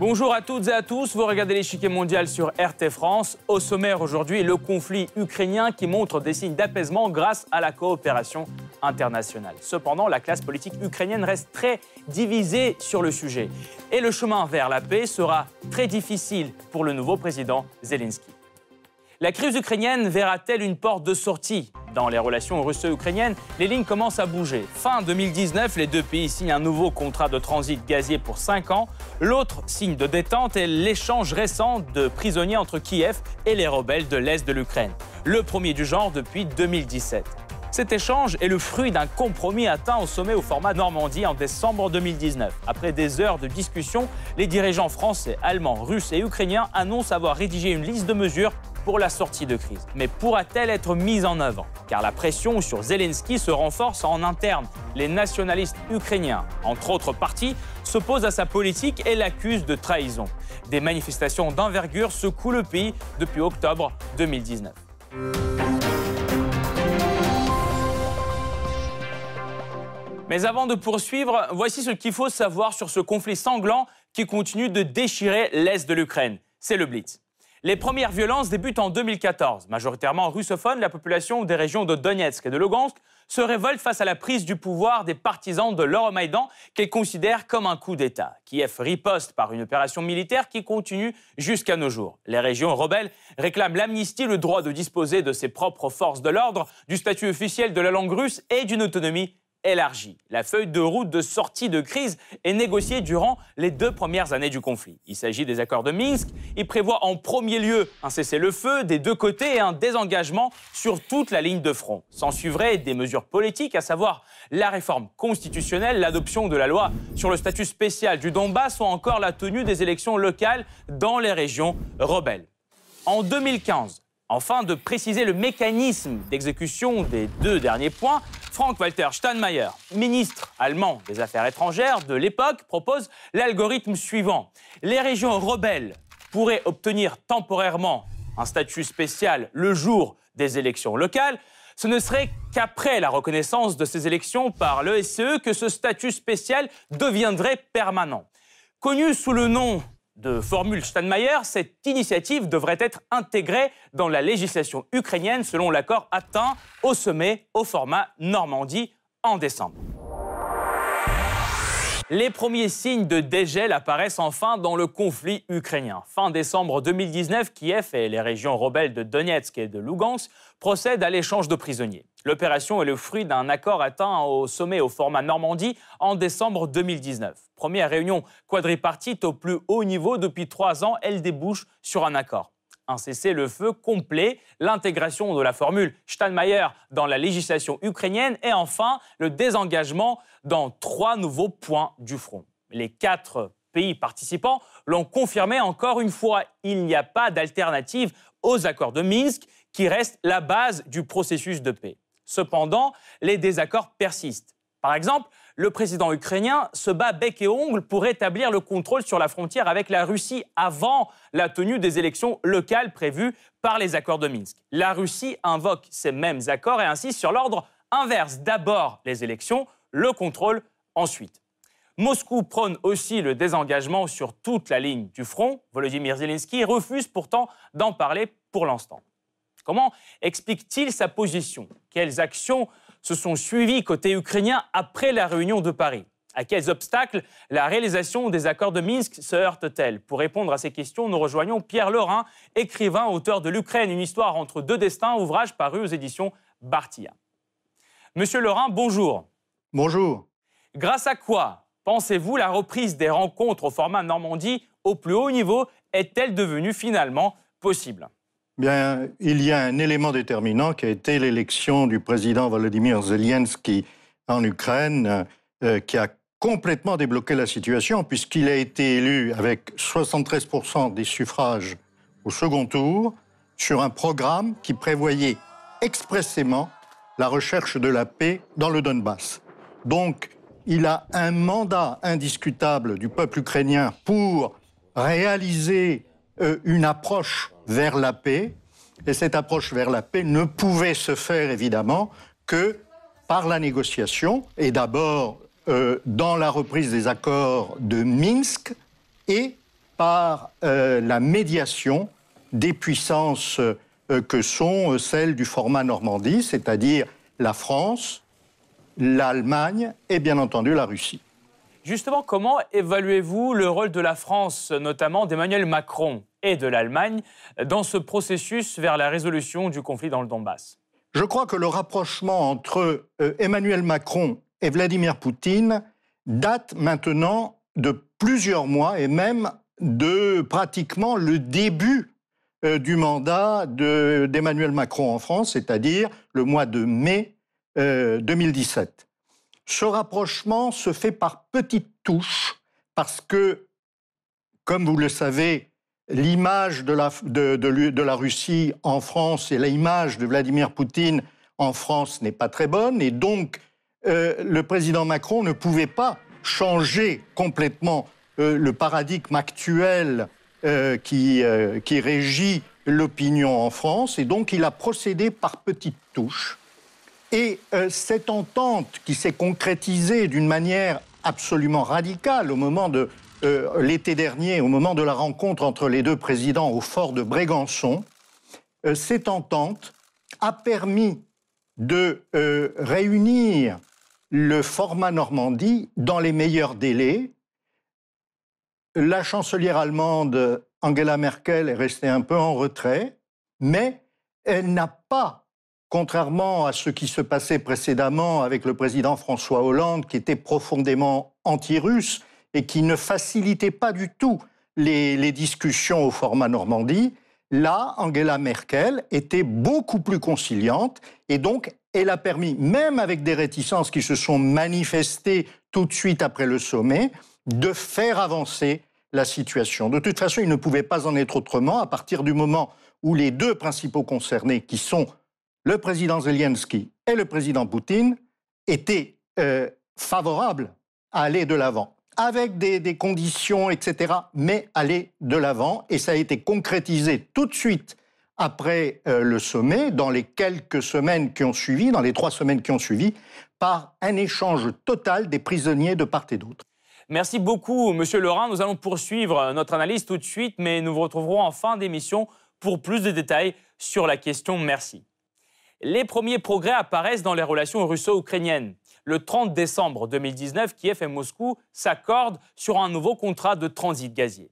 Bonjour à toutes et à tous, vous regardez l'échiquier mondial sur RT France. Au sommaire aujourd'hui, le conflit ukrainien qui montre des signes d'apaisement grâce à la coopération internationale. Cependant, la classe politique ukrainienne reste très divisée sur le sujet. Et le chemin vers la paix sera très difficile pour le nouveau président Zelensky. La crise ukrainienne verra-t-elle une porte de sortie Dans les relations russo-ukrainiennes, les lignes commencent à bouger. Fin 2019, les deux pays signent un nouveau contrat de transit gazier pour 5 ans. L'autre signe de détente est l'échange récent de prisonniers entre Kiev et les rebelles de l'Est de l'Ukraine. Le premier du genre depuis 2017. Cet échange est le fruit d'un compromis atteint au sommet au format Normandie en décembre 2019. Après des heures de discussion, les dirigeants français, allemands, russes et ukrainiens annoncent avoir rédigé une liste de mesures pour la sortie de crise. Mais pourra-t-elle être mise en œuvre Car la pression sur Zelensky se renforce en interne. Les nationalistes ukrainiens, entre autres partis, s'opposent à sa politique et l'accusent de trahison. Des manifestations d'envergure secouent le pays depuis octobre 2019. Mais avant de poursuivre, voici ce qu'il faut savoir sur ce conflit sanglant qui continue de déchirer l'Est de l'Ukraine. C'est le Blitz. Les premières violences débutent en 2014. Majoritairement russophone, la population des régions de Donetsk et de Lugansk se révolte face à la prise du pouvoir des partisans de l'Euromaïdan qu'elle considère comme un coup d'État. Kiev riposte par une opération militaire qui continue jusqu'à nos jours. Les régions rebelles réclament l'amnistie, le droit de disposer de ses propres forces de l'ordre, du statut officiel de la langue russe et d'une autonomie élargie. La feuille de route de sortie de crise est négociée durant les deux premières années du conflit. Il s'agit des accords de Minsk. Il prévoit en premier lieu un cessez-le-feu des deux côtés et un désengagement sur toute la ligne de front. S'en suivraient des mesures politiques, à savoir la réforme constitutionnelle, l'adoption de la loi sur le statut spécial du Donbass ou encore la tenue des élections locales dans les régions rebelles. En 2015, Enfin, de préciser le mécanisme d'exécution des deux derniers points, Frank-Walter Steinmeier, ministre allemand des Affaires étrangères de l'époque, propose l'algorithme suivant. Les régions rebelles pourraient obtenir temporairement un statut spécial le jour des élections locales. Ce ne serait qu'après la reconnaissance de ces élections par l'ESCE que ce statut spécial deviendrait permanent. Connu sous le nom de formule Steinmeier, cette initiative devrait être intégrée dans la législation ukrainienne selon l'accord atteint au sommet au format Normandie en décembre. Les premiers signes de dégel apparaissent enfin dans le conflit ukrainien. Fin décembre 2019, Kiev et les régions rebelles de Donetsk et de Lugansk procèdent à l'échange de prisonniers. L'opération est le fruit d'un accord atteint au sommet au format Normandie en décembre 2019. Première réunion quadripartite au plus haut niveau depuis trois ans, elle débouche sur un accord un cessez-le-feu complet, l'intégration de la formule Steinmeier dans la législation ukrainienne et enfin le désengagement dans trois nouveaux points du front. Les quatre pays participants l'ont confirmé encore une fois, il n'y a pas d'alternative aux accords de Minsk qui restent la base du processus de paix. Cependant, les désaccords persistent. Par exemple, le président ukrainien se bat bec et ongle pour établir le contrôle sur la frontière avec la Russie avant la tenue des élections locales prévues par les accords de Minsk. La Russie invoque ces mêmes accords et insiste sur l'ordre inverse. D'abord les élections, le contrôle ensuite. Moscou prône aussi le désengagement sur toute la ligne du front. Volodymyr Zelensky refuse pourtant d'en parler pour l'instant. Comment explique-t-il sa position? Quelles actions se sont suivis côté ukrainien après la réunion de Paris à quels obstacles la réalisation des accords de Minsk se heurte-t-elle? Pour répondre à ces questions, nous rejoignons Pierre Lorrain, écrivain, auteur de L'Ukraine, une histoire entre deux destins, ouvrage paru aux éditions Bartia. Monsieur Lorrain, bonjour. Bonjour. Grâce à quoi pensez-vous la reprise des rencontres au format Normandie au plus haut niveau est-elle devenue finalement possible? Bien, il y a un élément déterminant qui a été l'élection du président Volodymyr Zelensky en Ukraine, euh, qui a complètement débloqué la situation, puisqu'il a été élu avec 73% des suffrages au second tour sur un programme qui prévoyait expressément la recherche de la paix dans le Donbass. Donc, il a un mandat indiscutable du peuple ukrainien pour réaliser euh, une approche vers la paix. Et cette approche vers la paix ne pouvait se faire évidemment que par la négociation et d'abord euh, dans la reprise des accords de Minsk et par la médiation des puissances que sont celles du format Normandie, c'est-à-dire la France, l'Allemagne et bien entendu la Russie. Justement, comment évaluez-vous le rôle de la France, notamment d'Emmanuel Macron et de l'Allemagne, dans ce processus vers la résolution du conflit dans le Donbass? Je crois que le rapprochement entre euh, Emmanuel Macron et Vladimir Poutine date maintenant de plusieurs mois et même de pratiquement le début euh, du mandat d'Emmanuel Macron en France, c'est-à-dire le mois de mai 2017. Ce rapprochement se fait par petites touches parce que, comme vous le savez, l'image de la, de, la, Russie en France et l'image de Vladimir Poutine en France n'est pas très bonne. Et donc, euh, le président Macron ne pouvait pas changer complètement euh, le paradigme actuel euh, qui, qui régit l'opinion en France. Et donc, il a procédé par petites touches. Et euh, cette entente qui s'est concrétisée d'une manière absolument radicale au moment de euh, l'été dernier, au moment de la rencontre entre les deux présidents au fort de Brégançon, euh, cette entente a permis de réunir le format Normandie dans les meilleurs délais. La chancelière allemande Angela Merkel est restée un peu en retrait, mais elle n'a pas contrairement à ce qui se passait précédemment avec le président François Hollande, qui était profondément anti-russe et qui ne facilitait pas du tout les, discussions au format Normandie, là, Angela Merkel était beaucoup plus conciliante et donc elle a permis, même avec des réticences qui se sont manifestées tout de suite après le sommet, de faire avancer la situation. De toute façon, il ne pouvait pas en être autrement à partir du moment où les deux principaux concernés, qui sont le président Zelensky et le président Poutine étaient euh, favorables à aller de l'avant, avec des, conditions, etc., mais aller de l'avant. Et ça a été concrétisé tout de suite après euh, le sommet, dans les quelques semaines qui ont suivi, dans les trois semaines qui ont suivi, par un échange total des prisonniers de part et d'autre. Merci beaucoup, Monsieur Laurent. Nous allons poursuivre notre analyse tout de suite, mais nous vous retrouverons en fin d'émission pour plus de détails sur la question. Merci les premiers progrès apparaissent dans les relations russo-ukrainiennes. Le 30 décembre 2019, Kiev et Moscou s'accordent sur un nouveau contrat de transit gazier.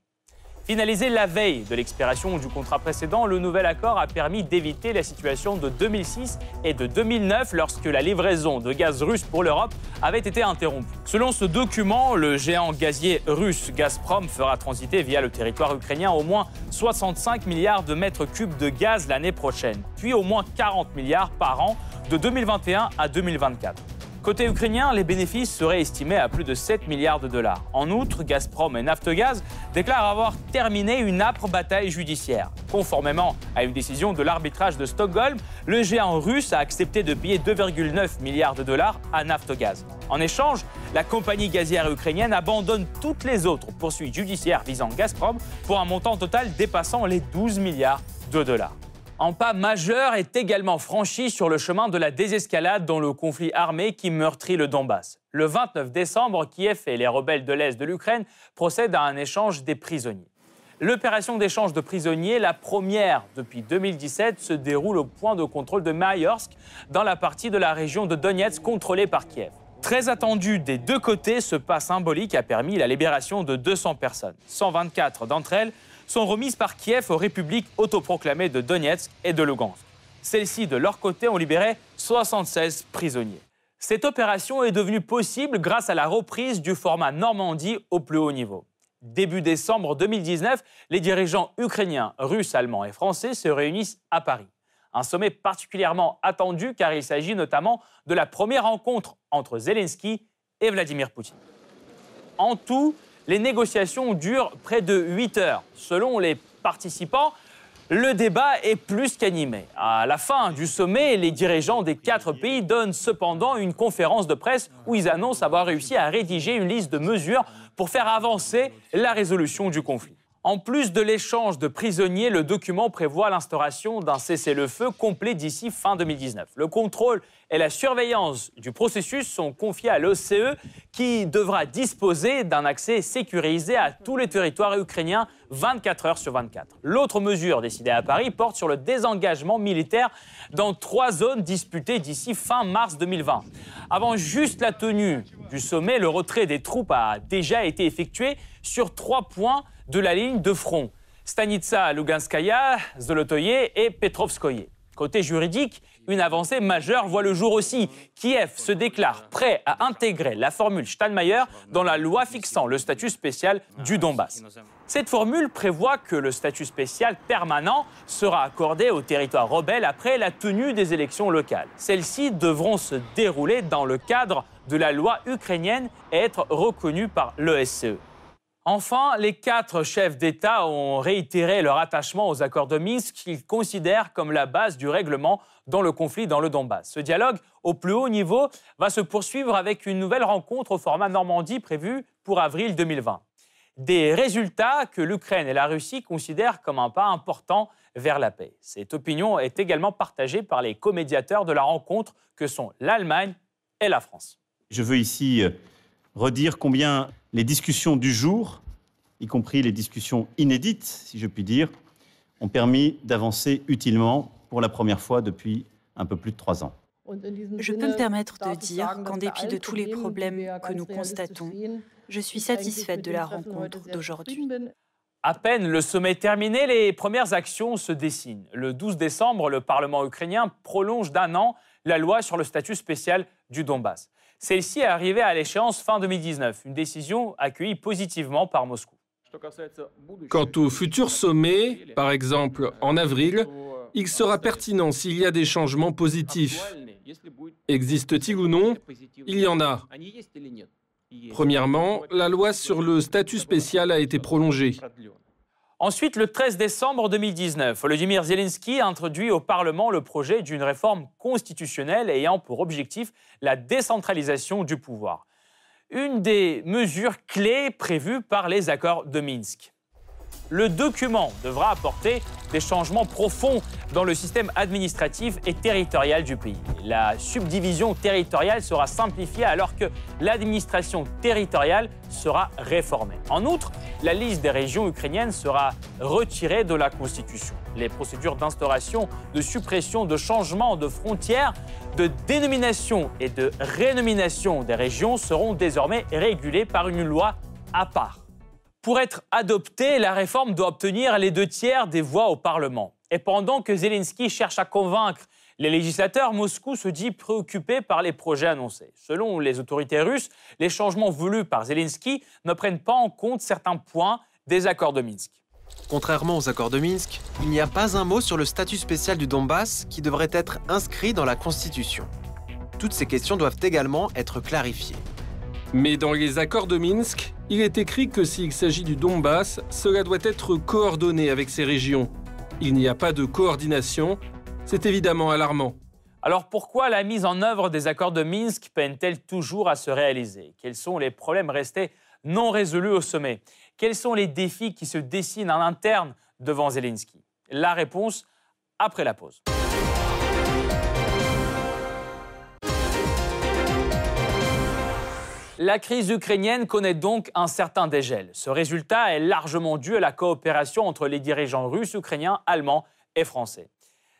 Finalisé la veille de l'expiration du contrat précédent, le nouvel accord a permis d'éviter la situation de 2006 et de 2009 lorsque la livraison de gaz russe pour l'Europe avait été interrompue. Selon ce document, le géant gazier russe Gazprom fera transiter via le territoire ukrainien au moins 65 milliards de mètres cubes de gaz l'année prochaine, puis au moins 40 milliards par an de 2021 à 2024. Côté ukrainien, les bénéfices seraient estimés à plus de 7 milliards de dollars. En outre, Gazprom et Naftogaz déclarent avoir terminé une âpre bataille judiciaire. Conformément à une décision de l'arbitrage de Stockholm, le géant russe a accepté de payer 2,9 milliards de dollars à Naftogaz. En échange, la compagnie gazière ukrainienne abandonne toutes les autres poursuites judiciaires visant Gazprom pour un montant total dépassant les 12 milliards de dollars. Un pas majeur est également franchi sur le chemin de la désescalade dans le conflit armé qui meurtrit le Donbass. Le 29 décembre, Kiev et les rebelles de l'Est de l'Ukraine procèdent à un échange des prisonniers. L'opération d'échange de prisonniers, la première depuis 2017, se déroule au point de contrôle de Mayorsk, dans la partie de la région de Donetsk contrôlée par Kiev. Très attendu des deux côtés, ce pas symbolique a permis la libération de 200 personnes. 124 d'entre elles sont remises par Kiev aux républiques autoproclamées de Donetsk et de Lugansk. Celles-ci, de leur côté, ont libéré 76 prisonniers. Cette opération est devenue possible grâce à la reprise du format Normandie au plus haut niveau. Début décembre 2019, les dirigeants ukrainiens, russes, allemands et français se réunissent à Paris. Un sommet particulièrement attendu car il s'agit notamment de la première rencontre entre Zelensky et Vladimir Poutine. En tout, les négociations durent près de 8 heures. Selon les participants, le débat est plus qu'animé. À la fin du sommet, les dirigeants des quatre pays donnent cependant une conférence de presse où ils annoncent avoir réussi à rédiger une liste de mesures pour faire avancer la résolution du conflit. En plus de l'échange de prisonniers, le document prévoit l'instauration d'un cessez-le-feu complet d'ici fin 2019. Le contrôle et la surveillance du processus sont confiés à l'OCE qui devra disposer d'un accès sécurisé à tous les territoires ukrainiens 24 heures sur 24. L'autre mesure décidée à Paris porte sur le désengagement militaire dans trois zones disputées d'ici fin mars 2020. Avant juste la tenue du sommet, le retrait des troupes a déjà été effectué sur trois points de la ligne de front. Stanitsa Luganskaya, Zolotoye et Petrovskoye. Côté juridique, une avancée majeure voit le jour aussi. Kiev se déclare prêt à intégrer la formule Steinmeier dans la loi fixant le statut spécial du Donbass. Cette formule prévoit que le statut spécial permanent sera accordé aux territoires rebelles après la tenue des élections locales. Celles-ci devront se dérouler dans le cadre de la loi ukrainienne et être reconnues par l'ESCE. Enfin, les quatre chefs d'État ont réitéré leur attachement aux accords de Minsk qu'ils considèrent comme la base du règlement dans le conflit dans le Donbass. Ce dialogue au plus haut niveau va se poursuivre avec une nouvelle rencontre au format Normandie prévue pour avril 2020. Des résultats que l'Ukraine et la Russie considèrent comme un pas important vers la paix. Cette opinion est également partagée par les comédiateurs de la rencontre que sont l'Allemagne et la France. Je veux ici euh, redire combien les discussions du jour, y compris les discussions inédites, si je puis dire, ont permis d'avancer utilement pour la première fois depuis un peu plus de trois ans. Je peux me permettre de dire qu'en dépit de tous les problèmes que nous constatons, je suis satisfaite de la rencontre d'aujourd'hui. À peine le sommet terminé, les premières actions se dessinent. Le 12 décembre, le Parlement ukrainien prolonge d'un an la loi sur le statut spécial du Donbass. Celle-ci est arrivée à l'échéance fin 2019, une décision accueillie positivement par Moscou. Quant au futur sommet, par exemple en avril, il sera pertinent s'il y a des changements positifs. Existe-t-il ou non? Il y en a. Premièrement, la loi sur le statut spécial a été prolongée. Ensuite, le 13 décembre 2019, Volodymyr Zelensky a introduit au Parlement le projet d'une réforme constitutionnelle ayant pour objectif la décentralisation du pouvoir. Une des mesures clés prévues par les accords de Minsk. Le document devra apporter des changements profonds dans le système administratif et territorial du pays. La subdivision territoriale sera simplifiée alors que l'administration territoriale sera réformée. En outre, la liste des régions ukrainiennes sera retirée de la Constitution. Les procédures d'instauration, de suppression, de changement de frontières, de dénomination et de rénomination des régions seront désormais régulées par une loi à part. Pour être adoptée, la réforme doit obtenir les deux tiers des voix au Parlement. Et pendant que Zelensky cherche à convaincre les législateurs, Moscou se dit préoccupé par les projets annoncés. Selon les autorités russes, les changements voulus par Zelensky ne prennent pas en compte certains points des accords de Minsk. Contrairement aux accords de Minsk, il n'y a pas un mot sur le statut spécial du Donbass qui devrait être inscrit dans la Constitution. Toutes ces questions doivent également être clarifiées. Mais dans les accords de Minsk, il est écrit que s'il s'agit du Donbass, cela doit être coordonné avec ces régions. Il n'y a pas de coordination, c'est évidemment alarmant. Alors pourquoi la mise en œuvre des accords de Minsk peine-t-elle toujours à se réaliser? Quels sont les problèmes restés non résolus au sommet? Quels sont les défis qui se dessinent en interne devant Zelensky? La réponse après la pause. La crise ukrainienne connaît donc un certain dégel. Ce résultat est largement dû à la coopération entre les dirigeants russes, ukrainiens, allemands et français.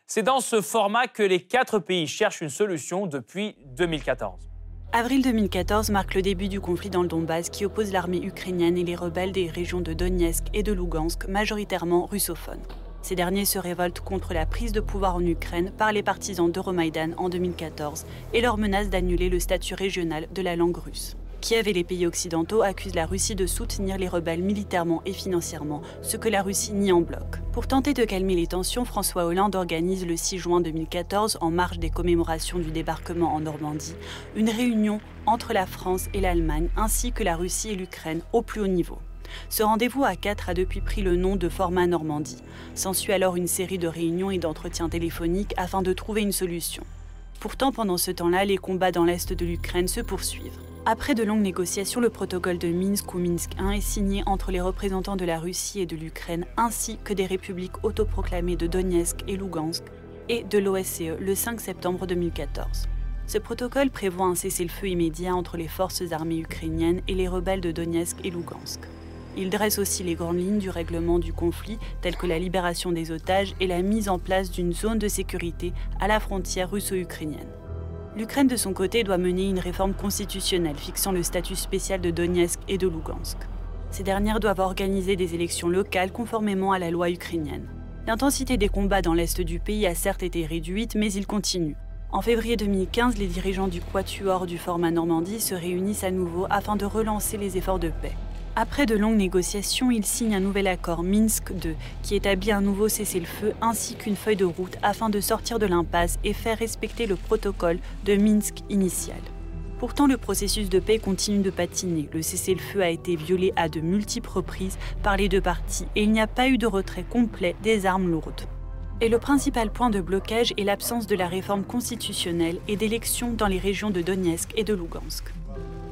C'est dans ce format que les quatre pays cherchent une solution depuis 2014. Avril 2014 marque le début du conflit dans le Donbass qui oppose l'armée ukrainienne et les rebelles des régions de Donetsk et de Lugansk, majoritairement russophones. Ces derniers se révoltent contre la prise de pouvoir en Ukraine par les partisans d'Euromaïdan en 2014 et leur menace d'annuler le statut régional de la langue russe. Kiev et les pays occidentaux accusent la Russie de soutenir les rebelles militairement et financièrement, ce que la Russie nie en bloc. Pour tenter de calmer les tensions, François Hollande organise le 6 juin 2014, en marge des commémorations du débarquement en Normandie, une réunion entre la France et l'Allemagne, ainsi que la Russie et l'Ukraine, au plus haut niveau. Ce rendez-vous à quatre a depuis pris le nom de format Normandie. S'ensuit alors une série de réunions et d'entretiens téléphoniques afin de trouver une solution. Pourtant, pendant ce temps-là, les combats dans l'est de l'Ukraine se poursuivent. Après de longues négociations, le protocole de Minsk ou Minsk I est signé entre les représentants de la Russie et de l'Ukraine, ainsi que des républiques autoproclamées de Donetsk et Lugansk, et de l'OSCE le 5 septembre 2014. Ce protocole prévoit un cessez-le-feu immédiat entre les forces armées ukrainiennes et les rebelles de Donetsk et Lugansk. Il dresse aussi les grandes lignes du règlement du conflit, telles que la libération des otages et la mise en place d'une zone de sécurité à la frontière russo-ukrainienne. L'Ukraine, de son côté, doit mener une réforme constitutionnelle fixant le statut spécial de Donetsk et de Lugansk. Ces dernières doivent organiser des élections locales conformément à la loi ukrainienne. L'intensité des combats dans l'est du pays a certes été réduite, mais il continue. En février 2015, les dirigeants du Quatuor du format Normandie se réunissent à nouveau afin de relancer les efforts de paix. Après de longues négociations, ils signent un nouvel accord Minsk II qui établit un nouveau cessez-le-feu ainsi qu'une feuille de route afin de sortir de l'impasse et faire respecter le protocole de Minsk initial. Pourtant, le processus de paix continue de patiner. Le cessez-le-feu a été violé à de multiples reprises par les deux parties et il n'y a pas eu de retrait complet des armes lourdes. Et le principal point de blocage est l'absence de la réforme constitutionnelle et d'élections dans les régions de Donetsk et de Lugansk.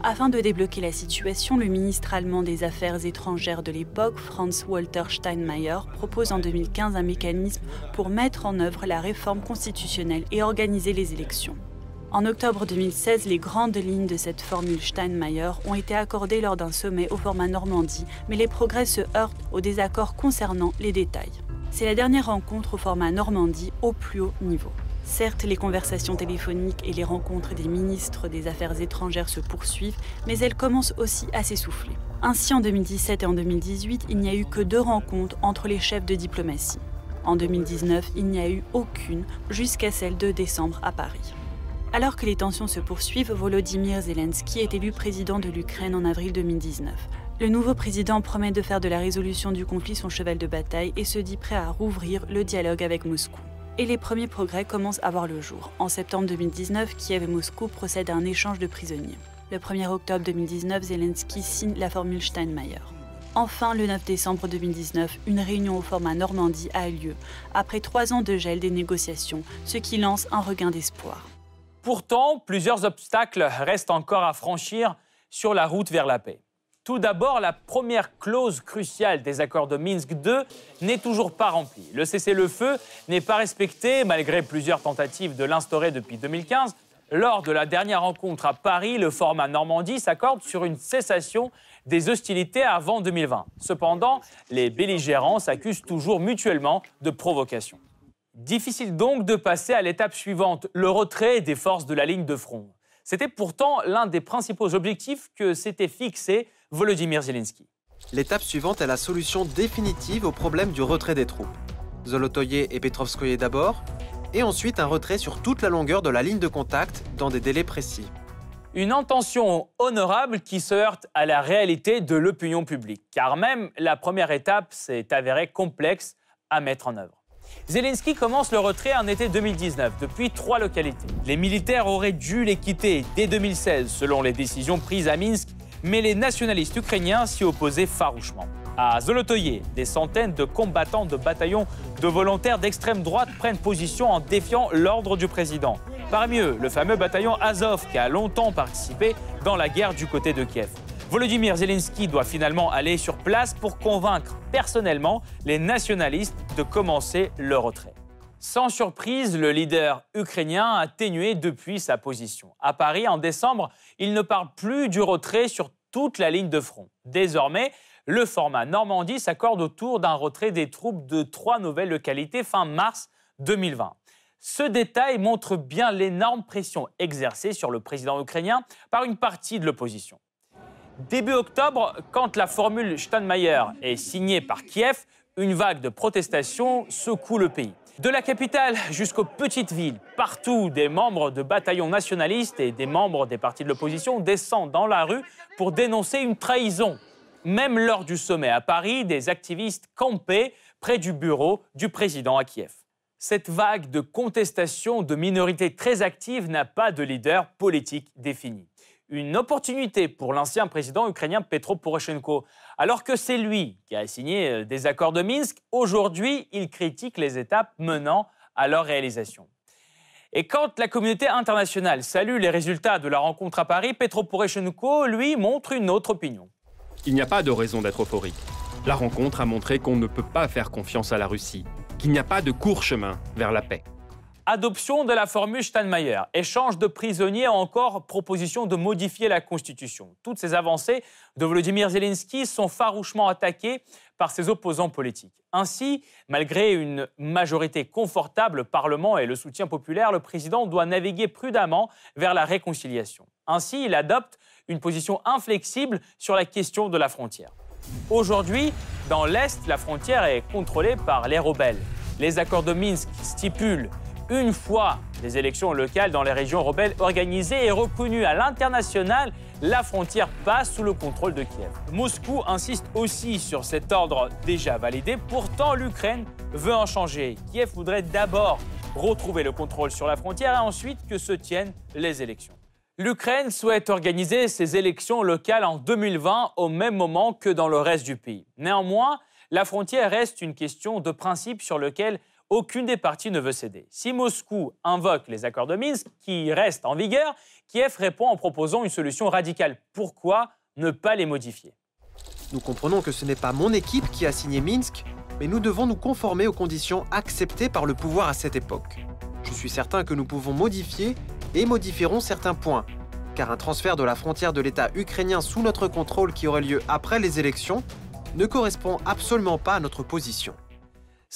Afin de débloquer la situation, le ministre allemand des Affaires étrangères de l'époque, Franz Walter Steinmeier, propose en 2015 un mécanisme pour mettre en œuvre la réforme constitutionnelle et organiser les élections. En octobre 2016, les grandes lignes de cette formule Steinmeier ont été accordées lors d'un sommet au format Normandie, mais les progrès se heurtent aux désaccords concernant les détails. C'est la dernière rencontre au format Normandie au plus haut niveau. Certes, les conversations téléphoniques et les rencontres des ministres des Affaires étrangères se poursuivent, mais elles commencent aussi à s'essouffler. Ainsi, en 2017 et en 2018, il n'y a eu que deux rencontres entre les chefs de diplomatie. En 2019, il n'y a eu aucune jusqu'à celle de décembre à Paris. Alors que les tensions se poursuivent, Volodymyr Zelensky est élu président de l'Ukraine en avril 2019. Le nouveau président promet de faire de la résolution du conflit son cheval de bataille et se dit prêt à rouvrir le dialogue avec Moscou. Et les premiers progrès commencent à voir le jour. En septembre 2019, Kiev et Moscou procèdent à un échange de prisonniers. Le 1er octobre 2019, Zelensky signe la formule Steinmeier. Enfin, le 9 décembre 2019, une réunion au format Normandie a lieu, après trois ans de gel des négociations, ce qui lance un regain d'espoir. Pourtant, plusieurs obstacles restent encore à franchir sur la route vers la paix. Tout d'abord, la première clause cruciale des accords de Minsk II n'est toujours pas remplie. Le cessez-le-feu n'est pas respecté malgré plusieurs tentatives de l'instaurer depuis 2015. Lors de la dernière rencontre à Paris, le format Normandie s'accorde sur une cessation des hostilités avant 2020. Cependant, les belligérants s'accusent toujours mutuellement de provocation. Difficile donc de passer à l'étape suivante, le retrait des forces de la ligne de front. C'était pourtant l'un des principaux objectifs que s'était fixé Volodymyr Zelensky. L'étape suivante est la solution définitive au problème du retrait des troupes. Zolotoye et Petrovskoye d'abord, et ensuite un retrait sur toute la longueur de la ligne de contact dans des délais précis. Une intention honorable qui se heurte à la réalité de l'opinion publique, car même la première étape s'est avérée complexe à mettre en œuvre. Zelensky commence le retrait en été 2019 depuis trois localités. Les militaires auraient dû les quitter dès 2016 selon les décisions prises à Minsk, mais les nationalistes ukrainiens s'y opposaient farouchement. À Zolotoye, des centaines de combattants de bataillons de volontaires d'extrême droite prennent position en défiant l'ordre du président. Parmi eux, le fameux bataillon Azov qui a longtemps participé dans la guerre du côté de Kiev. Volodymyr Zelensky doit finalement aller sur place pour convaincre personnellement les nationalistes de commencer le retrait. Sans surprise, le leader ukrainien a atténué depuis sa position. À Paris, en décembre, il ne parle plus du retrait sur toute la ligne de front. Désormais, le format Normandie s'accorde autour d'un retrait des troupes de trois nouvelles localités fin mars 2020. Ce détail montre bien l'énorme pression exercée sur le président ukrainien par une partie de l'opposition. Début octobre, quand la formule Steinmeier est signée par Kiev, une vague de protestations secoue le pays. De la capitale jusqu'aux petites villes, partout, des membres de bataillons nationalistes et des membres des partis de l'opposition descendent dans la rue pour dénoncer une trahison. Même lors du sommet à Paris, des activistes campaient près du bureau du président à Kiev. Cette vague de contestation de minorités très actives n'a pas de leader politique défini une opportunité pour l'ancien président ukrainien Petro Poroshenko. Alors que c'est lui qui a signé euh, des accords de Minsk, aujourd'hui, il critique les étapes menant à leur réalisation. Et quand la communauté internationale salue les résultats de la rencontre à Paris, Petro Poroshenko, lui, montre une autre opinion. Il n'y a pas de raison d'être euphorique. La rencontre a montré qu'on ne peut pas faire confiance à la Russie, qu'il n'y a pas de court chemin vers la paix. Adoption de la formule Steinmeier, échange de prisonniers, encore proposition de modifier la Constitution. Toutes ces avancées de Volodymyr Zelensky sont farouchement attaquées par ses opposants politiques. Ainsi, malgré une majorité confortable, Parlement et le soutien populaire, le président doit naviguer prudemment vers la réconciliation. Ainsi, il adopte une position inflexible sur la question de la frontière. Aujourd'hui, dans l'Est, la frontière est contrôlée par les rebelles. Les accords de Minsk stipulent une fois les élections locales dans les régions rebelles organisées et reconnues à l'international, la frontière passe sous le contrôle de Kiev. Moscou insiste aussi sur cet ordre déjà validé. Pourtant, l'Ukraine veut en changer. Kiev voudrait d'abord retrouver le contrôle sur la frontière et ensuite que se tiennent les élections. L'Ukraine souhaite organiser ses élections locales en 2020 au même moment que dans le reste du pays. Néanmoins, la frontière reste une question de principe sur lequel aucune des parties ne veut céder. Si Moscou invoque les accords de Minsk, qui restent en vigueur, Kiev répond en proposant une solution radicale. Pourquoi ne pas les modifier? Nous comprenons que ce n'est pas mon équipe qui a signé Minsk, mais nous devons nous conformer aux conditions acceptées par le pouvoir à cette époque. Je suis certain que nous pouvons modifier et modifierons certains points, car un transfert de la frontière de l'État ukrainien sous notre contrôle qui aurait lieu après les élections ne correspond absolument pas à notre position.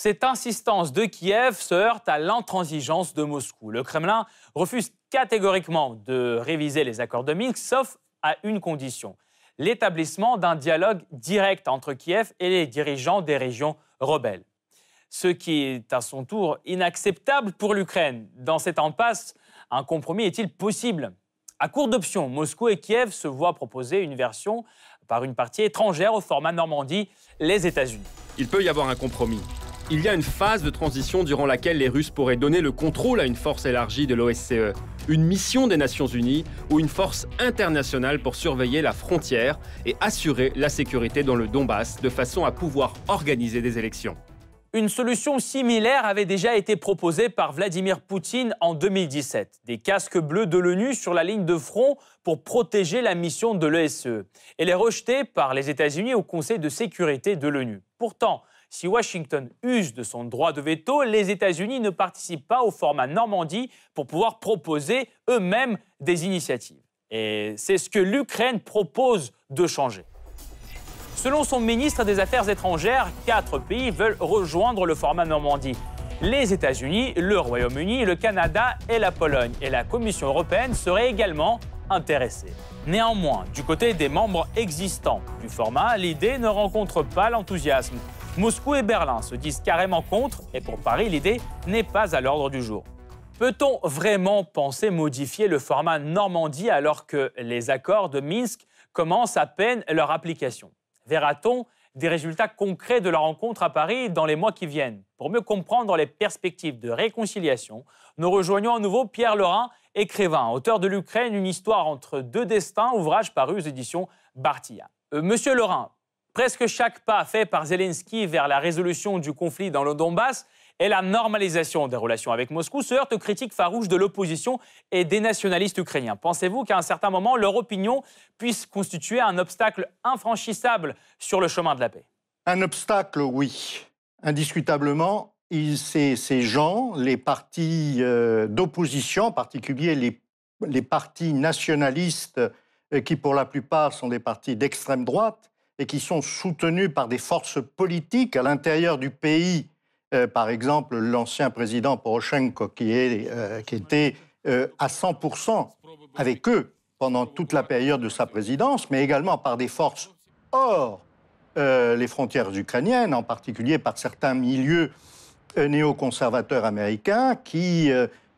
Cette insistance de Kiev se heurte à l'intransigeance de Moscou. Le Kremlin refuse catégoriquement de réviser les accords de Minsk, sauf à une condition l'établissement d'un dialogue direct entre Kiev et les dirigeants des régions rebelles. Ce qui est à son tour inacceptable pour l'Ukraine. Dans cette impasse, un compromis est-il possible? À court d'options, Moscou et Kiev se voient proposer une version par une partie étrangère au format Normandie, les États-Unis. Il peut y avoir un compromis, il y a une phase de transition durant laquelle les Russes pourraient donner le contrôle à une force élargie de l'OSCE, une mission des Nations Unies ou une force internationale pour surveiller la frontière et assurer la sécurité dans le Donbass de façon à pouvoir organiser des élections. Une solution similaire avait déjà été proposée par Vladimir Poutine en 2017. Des casques bleus de l'ONU sur la ligne de front pour protéger la mission de l'OSCE. Elle est rejetée par les États-Unis au Conseil de sécurité de l'ONU. Pourtant, si Washington use de son droit de veto, les États-Unis ne participent pas au format Normandie pour pouvoir proposer eux-mêmes des initiatives. Et c'est ce que l'Ukraine propose de changer. Selon son ministre des Affaires étrangères, quatre pays veulent rejoindre le format Normandie. Les États-Unis, le Royaume-Uni, le Canada et la Pologne. Et la Commission européenne serait également intéressée. Néanmoins, du côté des membres existants du format, l'idée ne rencontre pas l'enthousiasme. Moscou et Berlin se disent carrément contre, et pour Paris, l'idée n'est pas à l'ordre du jour. Peut-on vraiment penser modifier le format Normandie alors que les accords de Minsk commencent à peine leur application? Verra-t-on des résultats concrets de la rencontre à Paris dans les mois qui viennent? Pour mieux comprendre les perspectives de réconciliation, nous rejoignons à nouveau Pierre Lorrain, écrivain, auteur de l'Ukraine, une histoire entre deux destins, ouvrage paru aux éditions Bartilla. Euh, Monsieur Lorrain, Presque chaque pas fait par Zelensky vers la résolution du conflit dans le Donbass et la normalisation des relations avec Moscou se heurte aux critiques farouches de l'opposition et des nationalistes ukrainiens. Pensez-vous qu'à un certain moment, leur opinion puisse constituer un obstacle infranchissable sur le chemin de la paix? Un obstacle, oui. Indiscutablement, ces, gens, les partis euh, d'opposition, en particulier les, les partis nationalistes, euh, qui pour la plupart sont des partis d'extrême droite, et qui sont soutenus par des forces politiques à l'intérieur du pays. Euh, par exemple, l'ancien président Poroshenko, qui, est, euh, qui était euh, à 100% avec eux pendant toute la période de sa présidence, mais également par des forces hors les frontières ukrainiennes, en particulier par certains milieux néoconservateurs américains qui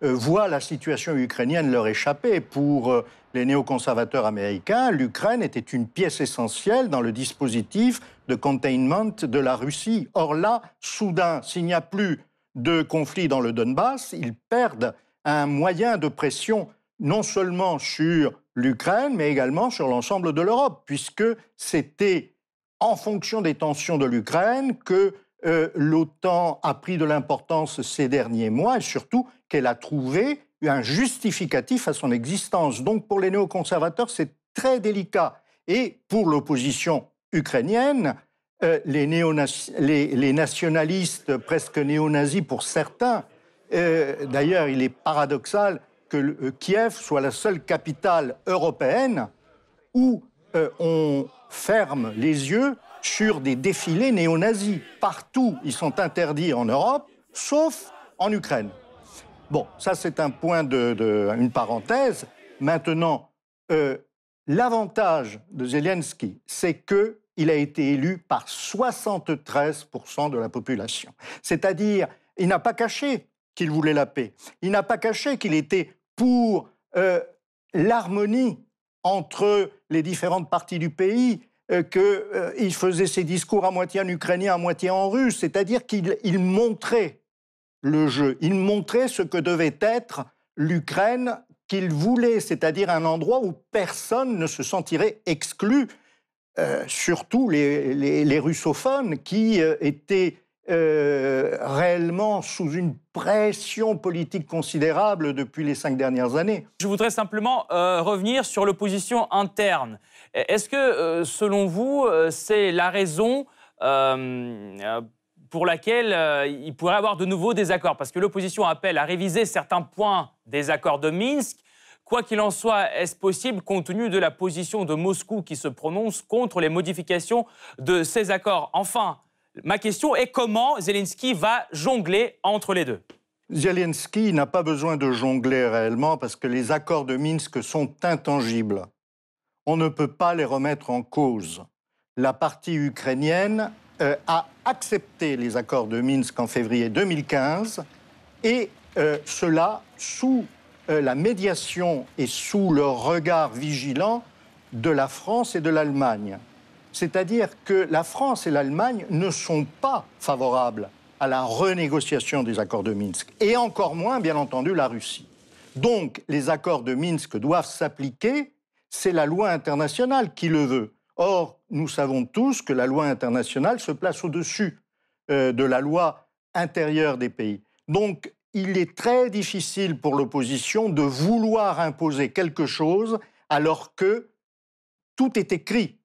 voient la situation ukrainienne leur échapper. Pour les néoconservateurs américains, l'Ukraine était une pièce essentielle dans le dispositif de containment de la Russie. Or là, soudain, s'il n'y a plus de conflit dans le Donbass, ils perdent un moyen de pression non seulement sur l'Ukraine, mais également sur l'ensemble de l'Europe, puisque c'était en fonction des tensions de l'Ukraine que euh, l'OTAN a pris de l'importance ces derniers mois et surtout qu'elle a trouvé un justificatif à son existence. Donc pour les néoconservateurs, c'est très délicat. Et pour l'opposition ukrainienne, euh, les, les, nationalistes presque néo-nazis pour certains, euh, d'ailleurs il est paradoxal que Kiev soit la seule capitale européenne où on ferme les yeux sur des défilés néo-nazis. Partout, ils sont interdits en Europe, sauf en Ukraine. Bon, ça c'est un point de, une parenthèse. Maintenant, euh, l'avantage de Zelensky, c'est que il a été élu par 73% de la population. C'est-à-dire, il n'a pas caché qu'il voulait la paix. Il n'a pas caché qu'il était pour euh, l'harmonie entre les différentes parties du pays, qu'il euh, faisait ses discours à moitié en ukrainien, à moitié en russe, c'est-à-dire qu'il montrait le jeu, il montrait ce que devait être l'Ukraine qu'il voulait, c'est-à-dire un endroit où personne ne se sentirait exclu, euh, surtout les, russophones qui étaient réellement sous une pression politique considérable depuis les cinq dernières années. Je voudrais simplement revenir sur l'opposition interne. Est-ce que, euh, selon vous, euh, c'est la raison euh, pour laquelle il pourrait y avoir de nouveaux désaccords? Parce que l'opposition appelle à réviser certains points des accords de Minsk. Quoi qu'il en soit, est-ce possible compte tenu de la position de Moscou qui se prononce contre les modifications de ces accords? Enfin, ma question est comment Zelensky va jongler entre les deux? Zelensky n'a pas besoin de jongler réellement parce que les accords de Minsk sont intangibles on ne peut pas les remettre en cause. La partie ukrainienne euh, a accepté les accords de Minsk en février 2015 et euh, cela sous euh, la médiation et sous le regard vigilant de la France et de l'Allemagne. C'est-à-dire que la France et l'Allemagne ne sont pas favorables à la renégociation des accords de Minsk, et encore moins, bien entendu, la Russie. Donc, les accords de Minsk doivent s'appliquer c'est la loi internationale qui le veut. Or, nous savons tous que la loi internationale se place au-dessus euh, de la loi intérieure des pays. Donc, il est très difficile pour l'opposition de vouloir imposer quelque chose alors que tout est écrit.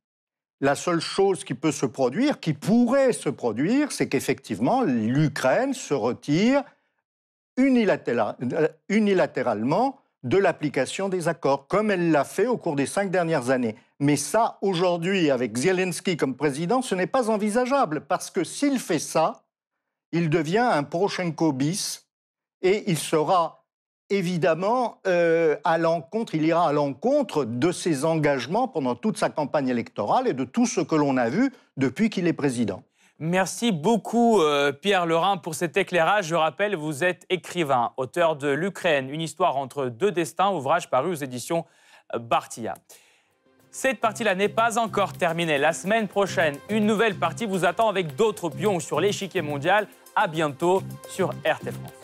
La seule chose qui peut se produire, qui pourrait se produire, c'est qu'effectivement, l'Ukraine se retire unilatéralement de l'application des accords, comme elle l'a fait au cours des cinq dernières années. Mais ça, aujourd'hui, avec Zelensky comme président, ce n'est pas envisageable, parce que s'il fait ça, il devient un Poroshenko bis, et il sera évidemment euh, à l'encontre, il ira à l'encontre de ses engagements pendant toute sa campagne électorale et de tout ce que l'on a vu depuis qu'il est président. Merci beaucoup euh, Pierre Lerin pour cet éclairage. Je rappelle, vous êtes écrivain, auteur de L'Ukraine, une histoire entre deux destins, ouvrage paru aux éditions euh, Bartilla. Cette partie-là n'est pas encore terminée. La semaine prochaine, une nouvelle partie vous attend avec d'autres pions sur l'échiquier mondial. À bientôt sur RT France.